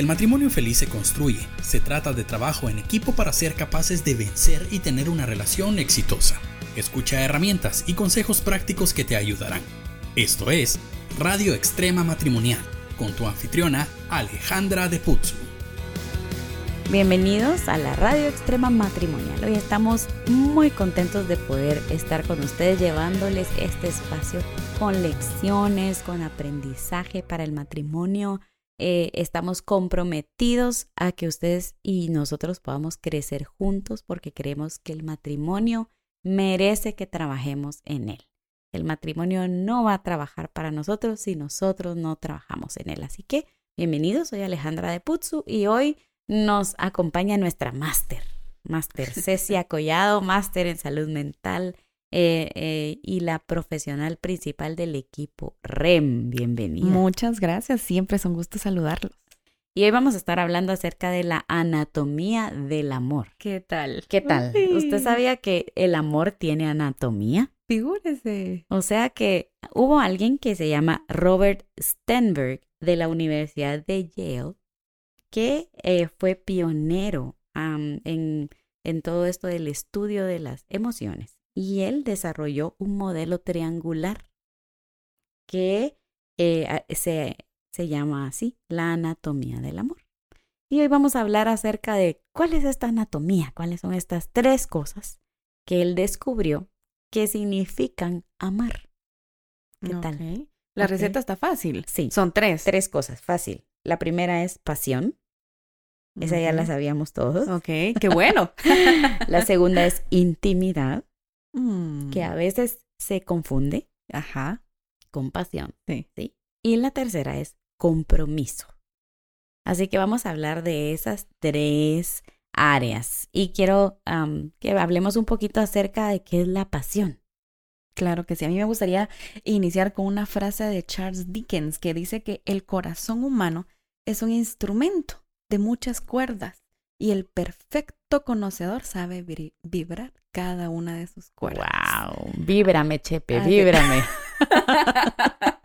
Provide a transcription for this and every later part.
El matrimonio feliz se construye, se trata de trabajo en equipo para ser capaces de vencer y tener una relación exitosa. Escucha herramientas y consejos prácticos que te ayudarán. Esto es Radio Extrema Matrimonial, con tu anfitriona Alejandra de Putzu. Bienvenidos a la Radio Extrema Matrimonial. Hoy estamos muy contentos de poder estar con ustedes llevándoles este espacio con lecciones, con aprendizaje para el matrimonio eh, estamos comprometidos a que ustedes y nosotros podamos crecer juntos porque creemos que el matrimonio merece que trabajemos en él. El matrimonio no va a trabajar para nosotros si nosotros no trabajamos en él. Así que bienvenidos, soy Alejandra de Putzu y hoy nos acompaña nuestra máster, máster Cecia Collado, máster en salud mental eh, eh, y la profesional principal del equipo REM. Bienvenida. Muchas gracias, siempre es un gusto saludarlos. Y hoy vamos a estar hablando acerca de la anatomía del amor. ¿Qué tal? ¿Qué tal? ¿Usted sabía que el amor tiene anatomía? Figúrese. O sea que hubo alguien que se llama Robert Stenberg de la Universidad de Yale que eh, fue pionero en, en todo esto del estudio de las emociones y él desarrolló un modelo triangular que eh, se, se llama así, la anatomía del amor. Y hoy vamos a hablar acerca de cuál es esta anatomía, cuáles son estas tres cosas que él descubrió que significan amar. ¿Qué tal? La receta está fácil. Sí. Son tres. Tres cosas, fácil. La primera es pasión. Esa ya la sabíamos todos. Ok, qué bueno. la segunda es intimidad que Mm. a veces se confunde Ajá. con pasión. Sí. ¿sí? Y la tercera es compromiso. Así que vamos a hablar de esas tres áreas. Y quiero que hablemos un poquito acerca de qué es la pasión. Claro que sí. A mí me gustaría iniciar con una frase de Charles Dickens que dice que el corazón humano es un instrumento de muchas cuerdas y el perfecto conocedor sabe vibrar cada una de sus cuerdas. ¡Wow! Víbrame, Chepe, Así- víbrame.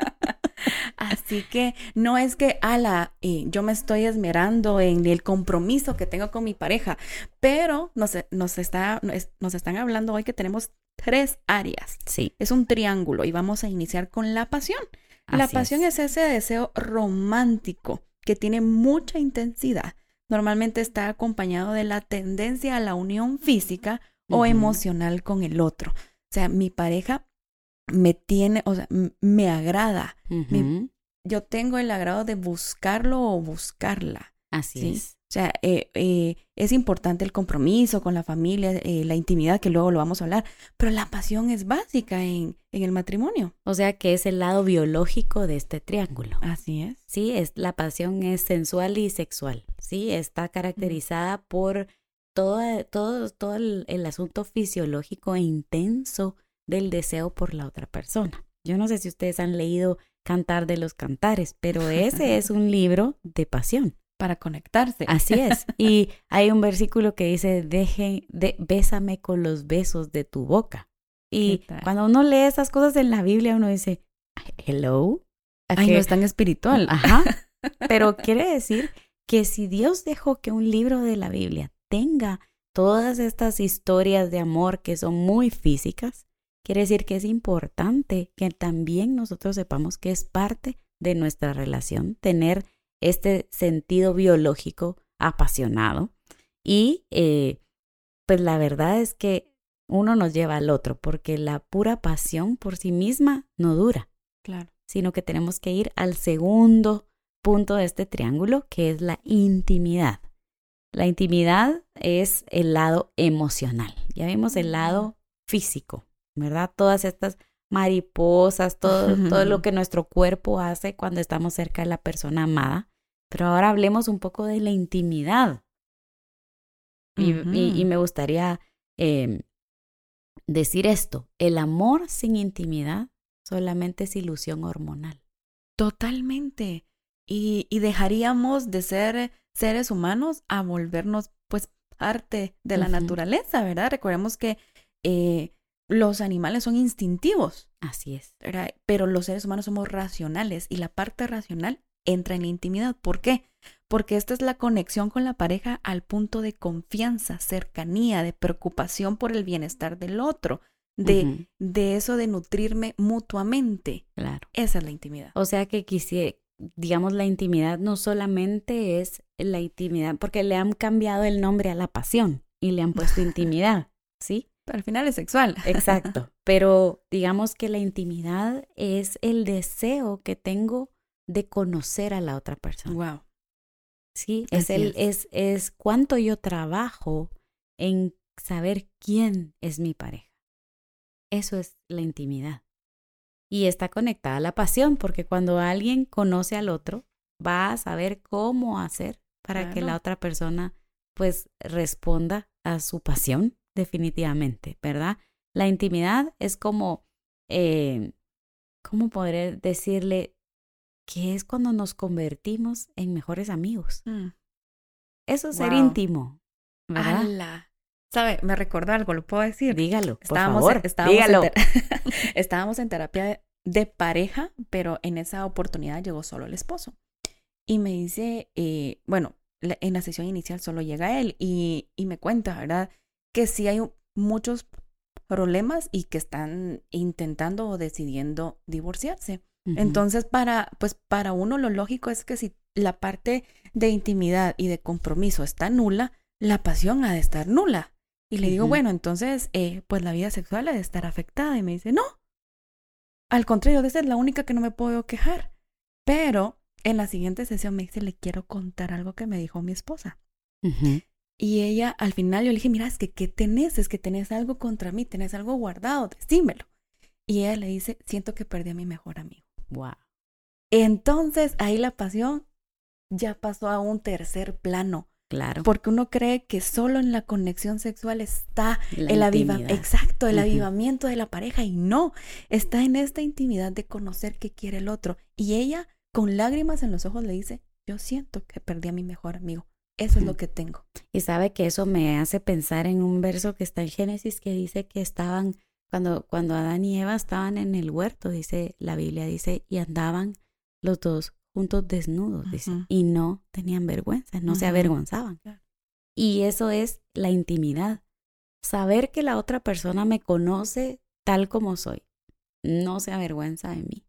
Así que no es que, ala, eh, yo me estoy esmerando en el compromiso que tengo con mi pareja, pero nos, nos, está, nos, están hablando hoy que tenemos tres áreas. Sí. Es un triángulo y vamos a iniciar con la pasión. la pasión es. ese deseo romántico que tiene mucha intensidad. Normalmente está acompañado de la tendencia a la unión física o emocional con el otro. O sea, mi pareja me tiene, o sea, me agrada. Yo tengo el agrado de buscarlo o buscarla. Así Sí. es. O sea, eh, eh, es importante el compromiso con la familia, eh, la intimidad, que luego lo vamos a hablar, pero la pasión es básica en, en el matrimonio. O sea que es el lado biológico de este triángulo. Así es. Sí, es, la pasión es sensual y sexual. Sí, está caracterizada por todo, todo, todo el, el asunto fisiológico e intenso del deseo por la otra persona. Yo no sé si ustedes han leído Cantar de los Cantares, pero ese es un libro de pasión. Para conectarse. Así es. Y hay un versículo que dice, deje, de, bésame con los besos de tu boca. Y cuando uno lee esas cosas en la Biblia, uno dice, hello. ¿A Ay, no es tan espiritual. Ajá. Pero quiere decir que si Dios dejó que un libro de la Biblia tenga todas estas historias de amor que son muy físicas, quiere decir que es importante que también nosotros sepamos que es parte de nuestra relación tener este sentido biológico apasionado. Y eh, pues la verdad es que uno nos lleva al otro, porque la pura pasión por sí misma no dura Claro. sino que tenemos que ir al segundo punto de este triángulo, que es la intimidad. La intimidad es el lado emocional. Ya vimos el lado físico, ¿verdad? Todas estas mariposas, todo, todo lo que nuestro cuerpo hace cuando estamos cerca de la persona amada. Pero ahora hablemos un poco de la intimidad. Y, y- y me gustaría eh, decir esto, el amor sin intimidad solamente es ilusión hormonal. Totalmente. Y, y dejaríamos de ser seres humanos a volvernos pues parte de la naturaleza, ¿verdad? Recordemos que eh, los animales son instintivos, Así es. ¿verdad? pero los seres humanos somos racionales y la parte racional entra en la intimidad. ¿Por qué? porque esta es la conexión con la pareja al punto de confianza, cercanía, de preocupación por el bienestar del otro, de, de eso de nutrirme mutuamente. Claro. Esa es la intimidad. O sea que quisiera, digamos, la intimidad no solamente es la intimidad, porque le han cambiado el nombre a la pasión y le han puesto intimidad, ¿sí? Pero al final es sexual. Exacto. Pero digamos que la intimidad es el deseo que tengo de conocer a la otra persona. Wow. Sí, es el es. es cuánto yo trabajo en saber quién es mi pareja. Eso es la intimidad. Y está conectada a la pasión, porque cuando alguien conoce al otro, va a saber cómo hacer para que la otra persona pues responda a su pasión, definitivamente, ¿verdad? La intimidad es como, eh, ¿cómo podré decirle? Que es cuando nos convertimos en mejores amigos. Mm. Eso es ser íntimo, ¿verdad? ¿Sabe? Me recordó algo, ¿lo puedo decir? Dígalo, estábamos, por favor, estábamos dígalo. En estábamos en terapia de, pareja, pero en esa oportunidad llegó solo el esposo. Y me dice, eh, bueno, en la sesión inicial solo llega él y, y me cuenta, ¿verdad? Que sí hay muchos problemas y que están intentando o decidiendo divorciarse. Entonces, para, pues para uno lo lógico es que si la parte de intimidad y de compromiso está nula, la pasión ha de estar nula. Y le digo, bueno, entonces, eh, pues la vida sexual ha de estar afectada. Y me dice, no. Al contrario, de ser la única que no me puedo quejar. Pero en la siguiente sesión me dice, le quiero contar algo que me dijo mi esposa. Y ella, al final, yo le dije, mira, es que, ¿qué tenés? Es que tenés algo contra mí, tenés algo guardado, decímelo. Y ella le dice, siento que perdí a mi mejor amigo. Wow. Entonces, ahí la pasión ya pasó a un tercer plano. Claro. Porque uno cree que solo en la conexión sexual está el avivamiento. Exacto, el avivamiento de la pareja. Y no, está en esta intimidad de conocer qué quiere el otro. Y ella, con lágrimas en los ojos, le dice: Yo siento que perdí a mi mejor amigo. Eso es lo que tengo. Y sabe que eso me hace pensar en un verso que está en Génesis que dice que estaban, cuando, cuando Adán y Eva estaban en el huerto, dice la Biblia, dice, y andaban los dos juntos desnudos, dice, y no tenían vergüenza, no se avergonzaban. Y eso es la intimidad. Saber que la otra persona me conoce tal como soy, no se avergüenza de mí,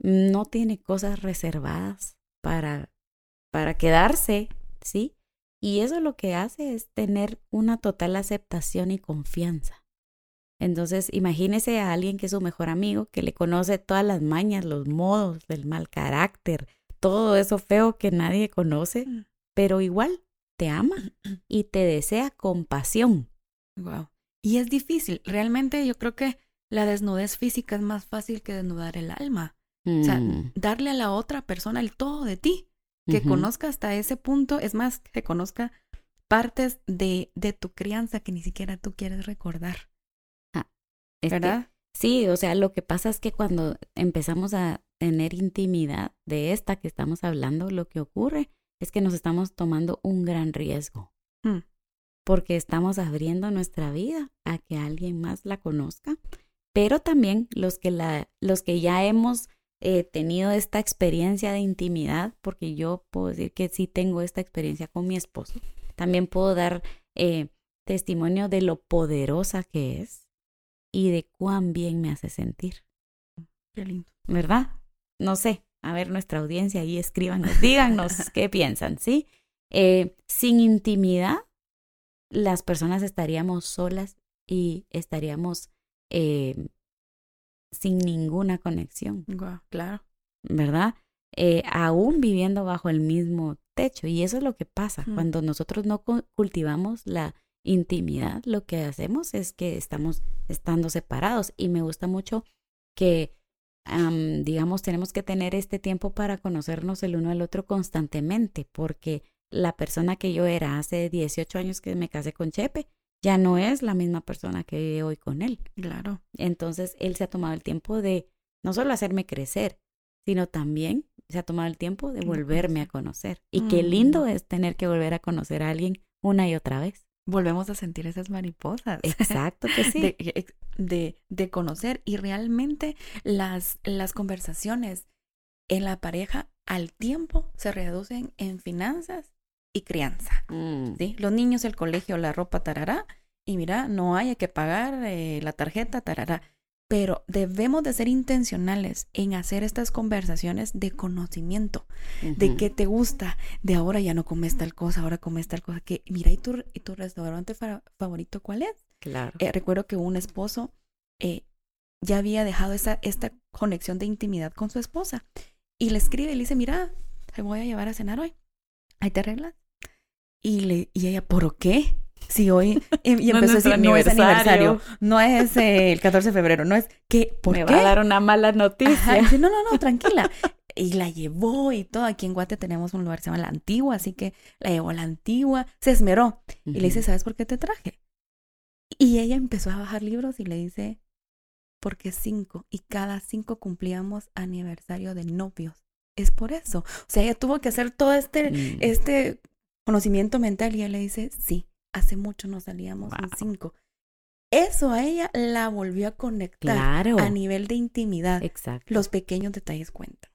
no tiene cosas reservadas para, para quedarse, ¿sí? Y eso lo que hace es tener una total aceptación y confianza. Entonces, imagínese a alguien que es su mejor amigo, que le conoce todas las mañas, los modos, el mal carácter, todo eso feo que nadie conoce, mm. pero igual te ama y te desea compasión. Wow. Y es difícil. Realmente yo creo que la desnudez física es más fácil que desnudar el alma. O sea, mm. darle a la otra persona el todo de ti, que conozca hasta ese punto, es más, que conozca partes de, de tu crianza que ni siquiera tú quieres recordar. ¿Verdad? sí, o sea, lo que pasa es que cuando empezamos a tener intimidad de esta que estamos hablando, lo que ocurre es que nos estamos tomando un gran riesgo. Hmm. Porque estamos abriendo nuestra vida a que alguien más la conozca, pero también los que, la, los que ya hemos eh, tenido esta experiencia de intimidad, porque yo puedo decir que sí tengo esta experiencia con mi esposo, también puedo dar eh, testimonio de lo poderosa que es y de cuán bien me hace sentir. Qué lindo. ¿Verdad? No sé, a ver nuestra audiencia ahí escríbanos, díganos qué piensan, ¿sí? Eh, sin intimidad, las personas estaríamos solas y estaríamos eh, sin ninguna conexión. claro. ¿Verdad? Eh, aún viviendo bajo el mismo techo. Y eso es lo que pasa mm. cuando nosotros no cultivamos la intimidad, lo que hacemos es que estamos estando separados y me gusta mucho que, digamos, tenemos que tener este tiempo para conocernos el uno al otro constantemente, porque la persona que yo era hace 18 años que me casé con Chepe, ya no es la misma persona que vive hoy con él. Claro. Entonces, él se ha tomado el tiempo de no solo hacerme crecer, sino también se ha tomado el tiempo de volverme a conocer. Y qué lindo es tener que volver a conocer a alguien una y otra vez volvemos a sentir esas mariposas. Exacto que sí. De, de, conocer y realmente las, las conversaciones en la pareja al tiempo se reducen en finanzas y crianza. Mm. ¿sí? Los niños, el colegio, la ropa, tarará. Y mira, no hay que pagar eh, la tarjeta, tarará. Pero debemos de ser intencionales en hacer estas conversaciones de conocimiento, de qué te gusta, de ahora ya no comes tal cosa, ahora comes tal cosa, que mira, ¿y tu, y tu restaurante fa- favorito cuál es? Claro. Eh, recuerdo que un esposo eh, ya había dejado esa, esta conexión de intimidad con su esposa y le escribe y le dice, mira, te voy a llevar a cenar hoy, ahí te arreglas. Y, le, y ella, ¿por qué? Si hoy, y, y No es empezó a decir, no es aniversario. no es eh, el 14 de febrero, no es, ¿qué? ¿Por Me qué? va a dar una mala noticia. Ajá, dice, no, no, no, tranquila. Y la llevó y todo. Aquí en Guate tenemos un lugar que se llama La Antigua, así que la llevó a La Antigua, se esmeró. Y le dice. ¿sabes por qué te traje? Y ella empezó a bajar libros y le dice, porque cinco, y cada cinco cumplíamos aniversario de novios. Es por eso. O sea, ella tuvo que hacer todo este, Mm. este conocimiento mental y ella le dice, sí, hace mucho nos salíamos en cinco. Eso a ella la volvió a conectar Claro. a nivel de intimidad. Exacto. Los pequeños detalles cuentan.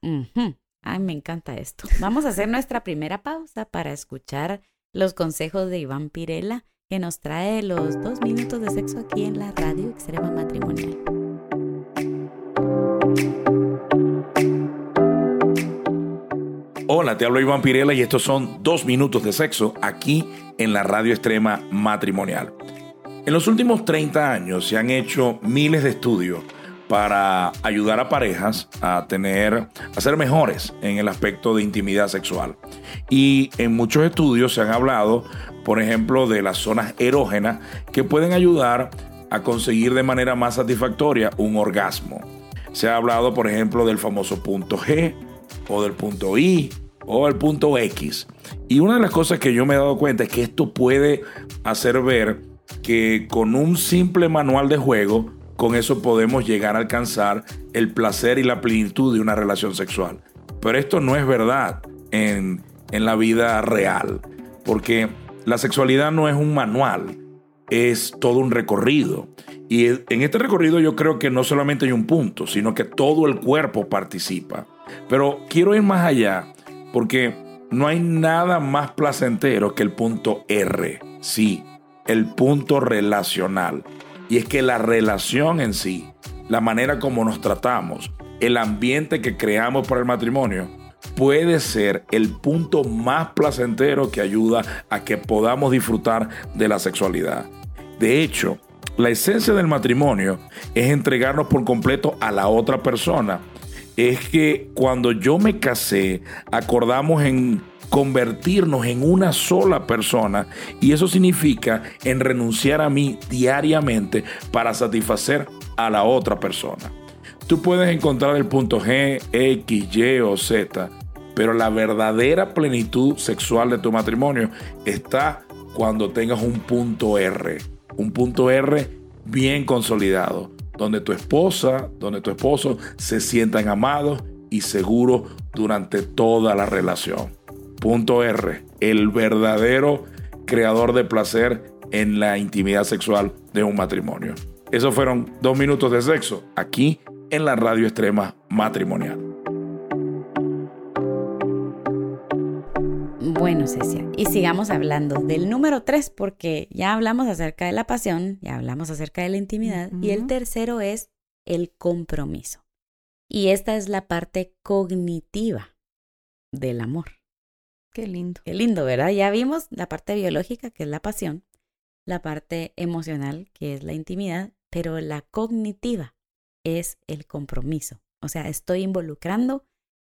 Ay, me encanta esto. Vamos a hacer nuestra primera pausa para escuchar los consejos de Iván Pirela, que nos trae los dos minutos de sexo aquí en la radio Extrema Matrimonial. Te hablo Iván Pirela y estos son dos minutos de sexo aquí en la radio extrema matrimonial. En los últimos 30 años se han hecho miles de estudios para ayudar a parejas a tener, a ser mejores en el aspecto de intimidad sexual. Y en muchos estudios se han hablado, por ejemplo, de las zonas erógenas que pueden ayudar a conseguir de manera más satisfactoria un orgasmo. Se ha hablado, por ejemplo, del famoso punto G o del punto I o el punto X. Y una de las cosas que yo me he dado cuenta es que esto puede hacer ver que con un simple manual de juego, con eso podemos llegar a alcanzar el placer y la plenitud de una relación sexual. Pero esto no es verdad en, en la vida real, porque la sexualidad no es un manual, es todo un recorrido. Y en este recorrido yo creo que no solamente hay un punto, sino que todo el cuerpo participa. Pero quiero ir más allá, porque no hay nada más placentero que el punto R. Sí, el punto relacional. Y es que la relación en sí, la manera como nos tratamos, el ambiente que creamos para el matrimonio, puede ser el punto más placentero que ayuda a que podamos disfrutar de la sexualidad. De hecho, la esencia del matrimonio es entregarnos por completo a la otra persona. Es que cuando yo me casé, acordamos en convertirnos en una sola persona y eso significa en renunciar a mí diariamente para satisfacer a la otra persona. Tú puedes encontrar el punto G, X, Y o Z, pero la verdadera plenitud sexual de tu matrimonio está cuando tengas un punto R, un punto R bien consolidado, donde tu esposa, donde tu esposo se sientan amados y seguros durante toda la relación. Punto R, el verdadero creador de placer en la intimidad sexual de un matrimonio. Esos fueron dos minutos de sexo aquí en la radio extrema matrimonial. Bueno, Cecia, y sigamos hablando del número tres, porque ya hablamos acerca de la pasión, ya hablamos acerca de la intimidad, y el tercero es el compromiso. Y esta es la parte cognitiva del amor. Qué lindo. Qué lindo, ¿verdad? Ya vimos la parte biológica, que es la pasión, la parte emocional, que es la intimidad, pero la cognitiva es el compromiso. O sea, estoy involucrando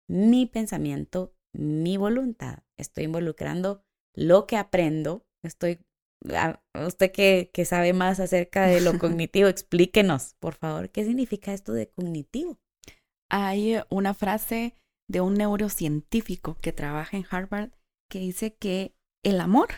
mi pensamiento, mi voluntad, estoy involucrando lo que aprendo, estoy... a- Usted que, que sabe más acerca de lo cognitivo, explíquenos, por favor, ¿qué significa esto de cognitivo? Hay eh, una frase de un neurocientífico que trabaja en Harvard que dice que el amor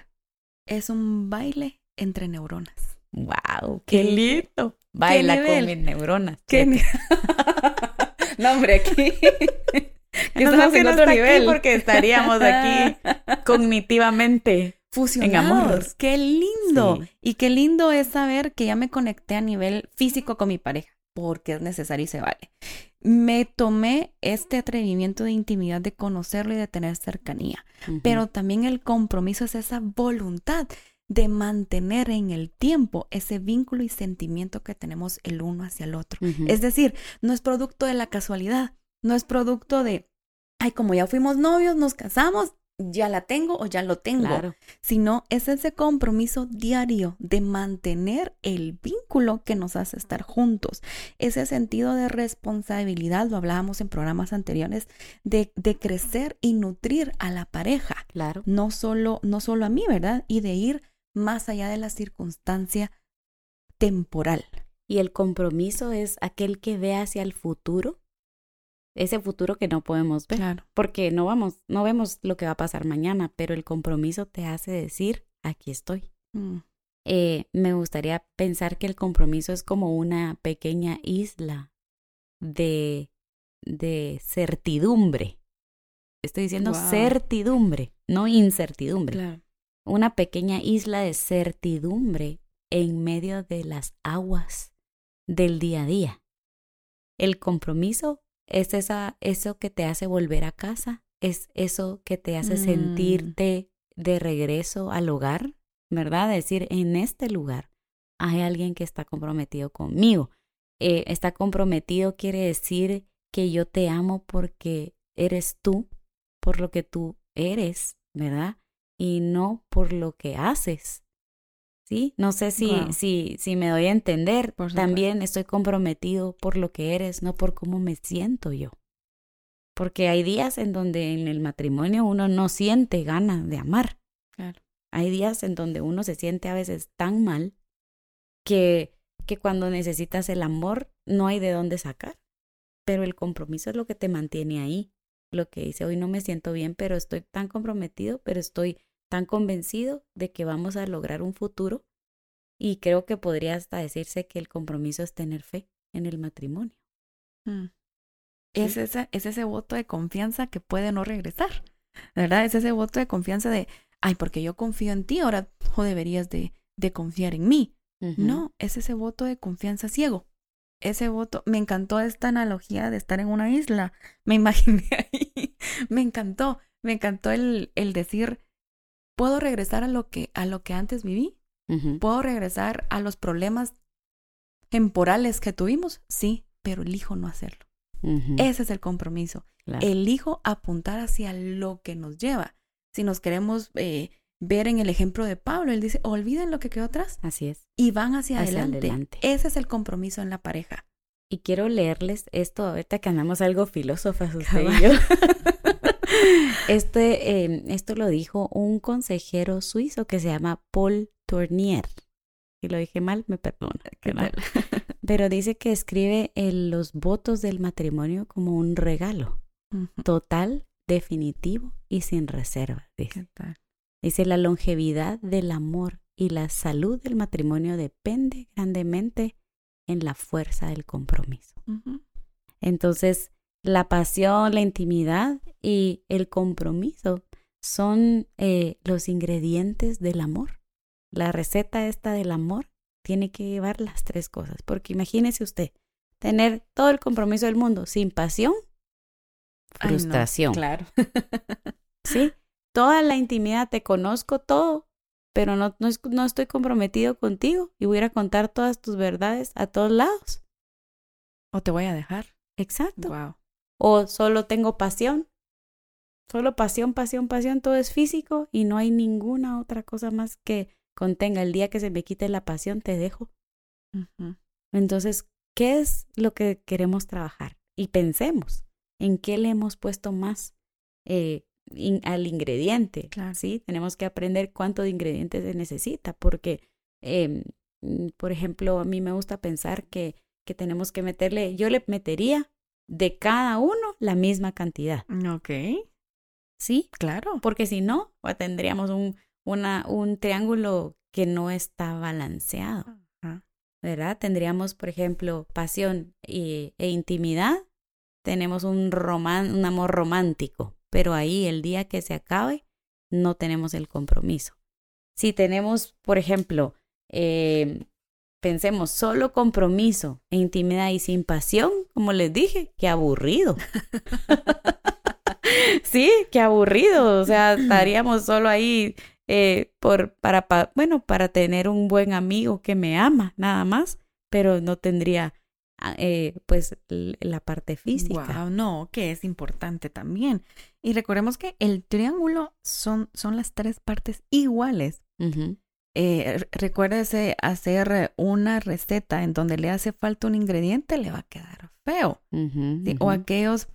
es un baile entre neuronas. ¡Wow! ¿Qué- ¡Qué lindo! Baila con mis neuronas. ¿Qué no, hombre, aquí. Menos mal que no está aquí porque estaríamos aquí cognitivamente. Fusionados. Qué lindo. Sí. Y qué lindo es saber que ya me conecté a nivel físico con mi pareja. porque es necesario y se vale. Me tomé este atrevimiento de intimidad, de conocerlo y de tener cercanía, pero también el compromiso es esa voluntad de mantener en el tiempo ese vínculo y sentimiento que tenemos el uno hacia el otro. Es decir, no es producto de la casualidad, no es producto de, ay, como ya fuimos novios, nos casamos, ya la tengo o ya lo tengo, sino es ese compromiso diario de mantener el vínculo que nos hace estar juntos, ese sentido de responsabilidad, lo hablábamos en programas anteriores, de, de crecer y nutrir a la pareja, claro. no solo, no solo a mí, ¿verdad? Y de ir más allá de la circunstancia temporal. Y el compromiso es aquel que ve hacia el futuro ese futuro que no podemos ver. Porque no vamos, no vemos lo que va a pasar mañana, pero el compromiso te hace decir, aquí estoy. Mm. Eh, me gustaría pensar que el compromiso es como una pequeña isla de, de certidumbre. Estoy diciendo certidumbre, no incertidumbre. Una pequeña isla de certidumbre en medio de las aguas del día a día. El compromiso es esa, eso que te hace volver a casa, es eso que te hace mm. sentirte de regreso al hogar, ¿verdad? Decir, en este lugar hay alguien que está comprometido conmigo. Eh, está comprometido quiere decir que yo te amo porque eres tú, por lo que tú eres, ¿verdad? Y no por lo que haces. ¿Sí? No sé si, si, si me doy a entender. También estoy comprometido por lo que eres, no por cómo me siento yo. Porque hay días en donde en el matrimonio uno no siente ganas de amar. Claro. Hay días en donde uno se siente a veces tan mal que, que cuando necesitas el amor no hay de dónde sacar. Pero el compromiso es lo que te mantiene ahí. Lo que dice, hoy no me siento bien, pero estoy tan comprometido, pero estoy tan convencido de que vamos a lograr un futuro y creo que podría hasta decirse que el compromiso es tener fe en el matrimonio. Mm. Es, ese, es ese voto de confianza que puede no regresar, ¿verdad? Es ese voto de confianza de, ay, porque yo confío en ti, ahora tú deberías de, de confiar en mí. No, es ese voto de confianza ciego. Ese voto, me encantó esta analogía de estar en una isla, me imaginé ahí, me encantó, me encantó el, el decir, ¿Puedo regresar a lo que, a lo que antes viví? ¿Puedo regresar a los problemas temporales que tuvimos? Sí, pero elijo no hacerlo. Ese es el compromiso. Elijo apuntar hacia lo que nos lleva. Si nos queremos eh, ver en el ejemplo de Pablo, él dice, olviden lo que quedó atrás. Así es. Y van hacia, adelante. Ese es el compromiso en la pareja. Y quiero leerles esto ahorita que andamos algo filósofas usted y yo. Este, esto lo dijo un consejero suizo que se llama Paul Tournier. Si lo dije mal, me perdona. Pero dice que escribe los votos del matrimonio como un regalo total, definitivo y sin reserva. Dice. dice, la longevidad del amor y la salud del matrimonio depende grandemente en la fuerza del compromiso. Entonces, la pasión, la intimidad y el compromiso son eh, los ingredientes del amor. La receta esta del amor tiene que llevar las tres cosas, porque imagínese usted tener todo el compromiso del mundo sin pasión, frustración. claro. sí, toda la intimidad, te conozco todo, pero no, no, no estoy comprometido contigo y voy a contar todas tus verdades a todos lados. O te voy a dejar. Exacto. Wow o solo tengo pasión. Solo pasión, pasión, pasión, todo es físico y no hay ninguna otra cosa más que contenga. El día que se me quite la pasión, te dejo. Entonces, ¿qué es lo que queremos trabajar? Y pensemos en qué le hemos puesto más eh, al ingrediente. ¿sí? Tenemos que aprender cuánto de ingredientes se necesita, porque, em, por ejemplo, a mí me gusta pensar que, que tenemos que meterle, yo le metería de cada uno la misma cantidad. Ok. ¿Sí? Claro. Porque si no, tendríamos un, una, un triángulo que no está balanceado. ¿Verdad? Tendríamos, por ejemplo, pasión e intimidad. Tenemos un, román, un amor romántico, pero ahí el día que se acabe no tenemos el compromiso. Si tenemos, por ejemplo, eh, pensemos solo compromiso e intimidad y sin pasión, como les dije, qué aburrido. sí, qué aburrido. O sea, estaríamos solo ahí eh, por, para, bueno, para tener un buen amigo que me ama, nada más, pero no tendría ah, eh, pues la parte física. no, que es importante también. Y recordemos que el triángulo son, son las tres partes iguales. Eh, recuérdese hacer una receta en donde le hace falta un ingrediente, le va a quedar feo. O aquellos,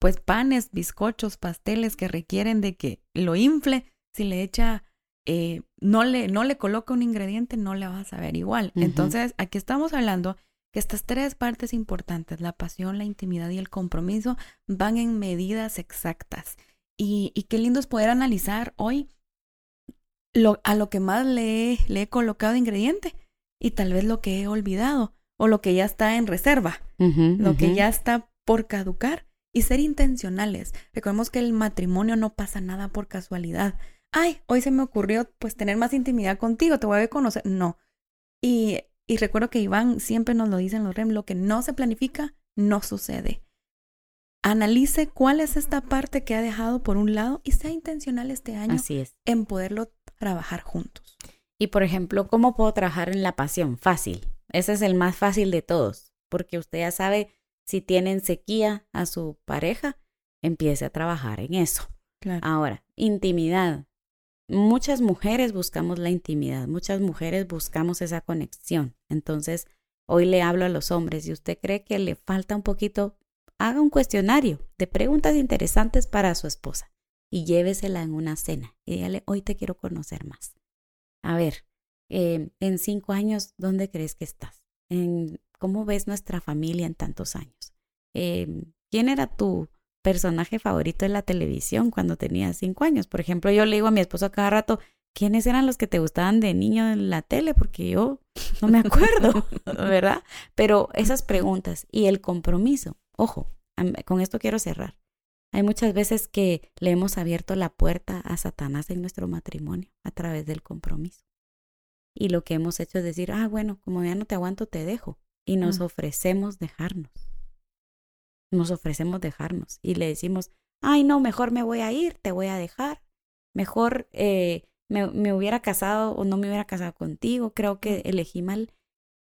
pues, panes, bizcochos, pasteles que requieren de que lo infle, si le echa, eh, no, le, no le coloca un ingrediente, no le va a saber igual. Entonces, aquí estamos hablando que estas tres partes importantes, la pasión, la intimidad y el compromiso, van en medidas exactas. Y, y qué lindo es poder analizar hoy lo, a lo que más le, le he colocado ingrediente y tal vez lo que he olvidado o lo que ya está en reserva, lo que ya está por caducar y ser intencionales. Recordemos que el matrimonio no pasa nada por casualidad. Ay, hoy se me ocurrió pues tener más intimidad contigo, te voy a conocer. No. Y, y recuerdo que Iván siempre nos lo dice en los REM, lo que no se planifica, no sucede. Analice cuál es esta parte que ha dejado por un lado y sea intencional este año Así es. en poderlo trabajar juntos. Y por ejemplo, ¿cómo puedo trabajar en la pasión? Fácil. Ese es el más fácil de todos, porque usted ya sabe si tienen sequía a su pareja, empiece a trabajar en eso. Ahora, intimidad. Muchas mujeres buscamos la intimidad, muchas mujeres buscamos esa conexión. Entonces, hoy le hablo a los hombres, y usted cree que le falta un poquito, haga un cuestionario de preguntas interesantes para su esposa y llévesela en una cena y dígale, hoy te quiero conocer más. A ver, eh, en cinco años, ¿dónde crees que estás? En, ¿Cómo ves nuestra familia en tantos años? Eh, ¿Quién era tu personaje favorito en la televisión cuando tenías cinco años? Por ejemplo, yo le digo a mi esposo cada rato, ¿quiénes eran los que te gustaban de niño en la tele? Porque yo no me acuerdo, ¿verdad? Pero esas preguntas y el compromiso, ojo, con esto quiero cerrar. Hay muchas veces que le hemos abierto la puerta a Satanás en nuestro matrimonio a través del compromiso. Y lo que hemos hecho es decir, ah, bueno, como ya no te aguanto, te dejo. Y nos ofrecemos dejarnos. Nos ofrecemos dejarnos. Y le decimos, ay, no, mejor me voy a ir, te voy a dejar. Mejor eh, me, me hubiera casado o no me hubiera casado contigo. Creo que elegí mal.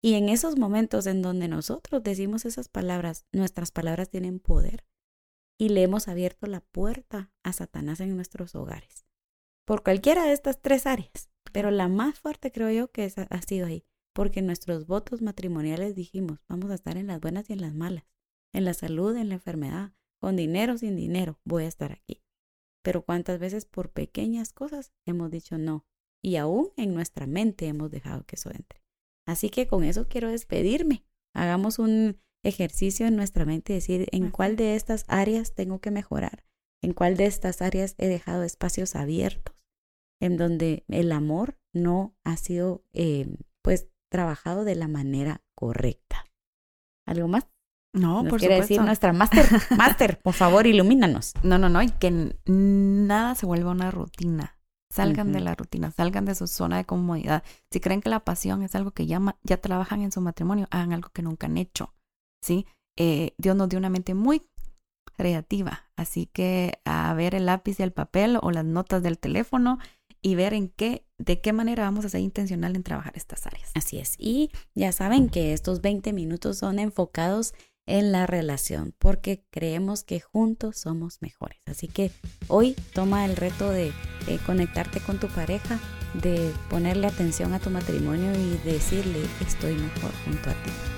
Y en esos momentos en donde nosotros decimos esas palabras, nuestras palabras tienen poder y le hemos abierto la puerta a Satanás en nuestros hogares. Por cualquiera de estas tres áreas. Pero la más fuerte creo yo que ha sido ahí. Porque nuestros votos matrimoniales dijimos, vamos a estar en las buenas y en las malas. En la salud, en la enfermedad. Con dinero, sin dinero, voy a estar aquí. Pero cuántas veces por pequeñas cosas hemos dicho no. Y aún en nuestra mente hemos dejado que eso entre. Así que con eso quiero despedirme. Hagamos un ejercicio en nuestra mente, decir en cuál de estas áreas tengo que mejorar, en cuál de estas áreas he dejado espacios abiertos, en donde el amor no ha sido eh, pues trabajado de la manera correcta. ¿Algo más? No, Nos por quiere decir nuestra máster, máster, por favor, ilumínanos. No, no, no, y que nada se vuelva una rutina. Salgan de la rutina, salgan de su zona de comodidad. Si creen que la pasión es algo que ya, ya trabajan en su matrimonio, hagan algo que nunca han hecho. ¿Sí? Eh, Dios nos dio una mente muy creativa, así que a ver el lápiz y el papel o las notas del teléfono y ver en qué, de qué manera vamos a ser intencional en trabajar estas áreas. Así es. Y ya saben que estos 20 minutos son enfocados en la relación porque creemos que juntos somos mejores. Así que hoy toma el reto de, de conectarte con tu pareja, de ponerle atención a tu matrimonio y decirle estoy mejor junto a ti.